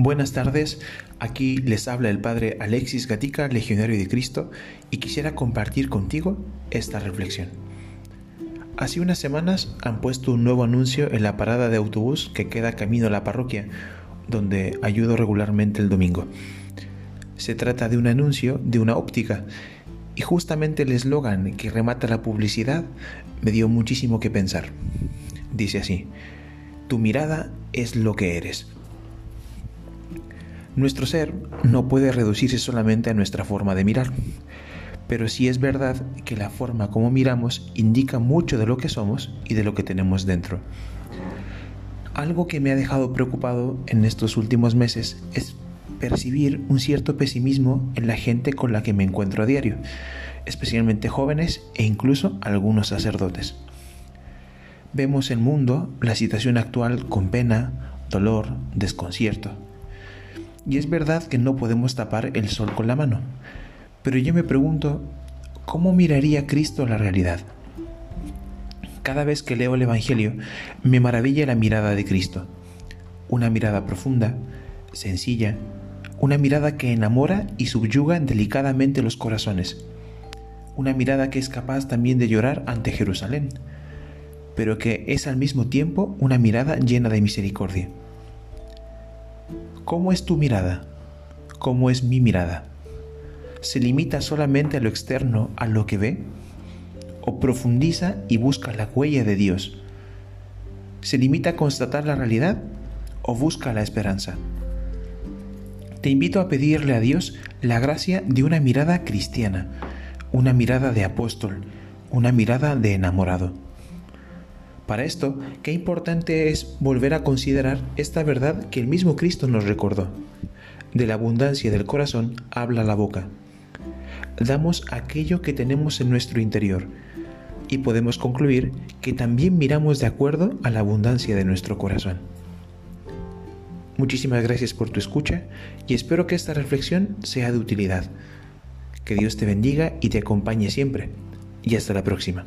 Buenas tardes, aquí les habla el Padre Alexis Gatica, Legionario de Cristo, y quisiera compartir contigo esta reflexión. Hace unas semanas han puesto un nuevo anuncio en la parada de autobús que queda camino a la parroquia, donde ayudo regularmente el domingo. Se trata de un anuncio de una óptica, y justamente el eslogan que remata la publicidad me dio muchísimo que pensar. Dice así, tu mirada es lo que eres. Nuestro ser no puede reducirse solamente a nuestra forma de mirar, pero sí es verdad que la forma como miramos indica mucho de lo que somos y de lo que tenemos dentro. Algo que me ha dejado preocupado en estos últimos meses es percibir un cierto pesimismo en la gente con la que me encuentro a diario, especialmente jóvenes e incluso algunos sacerdotes. Vemos el mundo, la situación actual con pena, dolor, desconcierto. Y es verdad que no podemos tapar el sol con la mano. Pero yo me pregunto, ¿cómo miraría Cristo la realidad? Cada vez que leo el Evangelio, me maravilla la mirada de Cristo. Una mirada profunda, sencilla, una mirada que enamora y subyuga delicadamente los corazones. Una mirada que es capaz también de llorar ante Jerusalén, pero que es al mismo tiempo una mirada llena de misericordia. ¿Cómo es tu mirada? ¿Cómo es mi mirada? ¿Se limita solamente a lo externo, a lo que ve? ¿O profundiza y busca la huella de Dios? ¿Se limita a constatar la realidad o busca la esperanza? Te invito a pedirle a Dios la gracia de una mirada cristiana, una mirada de apóstol, una mirada de enamorado. Para esto, qué importante es volver a considerar esta verdad que el mismo Cristo nos recordó. De la abundancia del corazón habla la boca. Damos aquello que tenemos en nuestro interior y podemos concluir que también miramos de acuerdo a la abundancia de nuestro corazón. Muchísimas gracias por tu escucha y espero que esta reflexión sea de utilidad. Que Dios te bendiga y te acompañe siempre. Y hasta la próxima.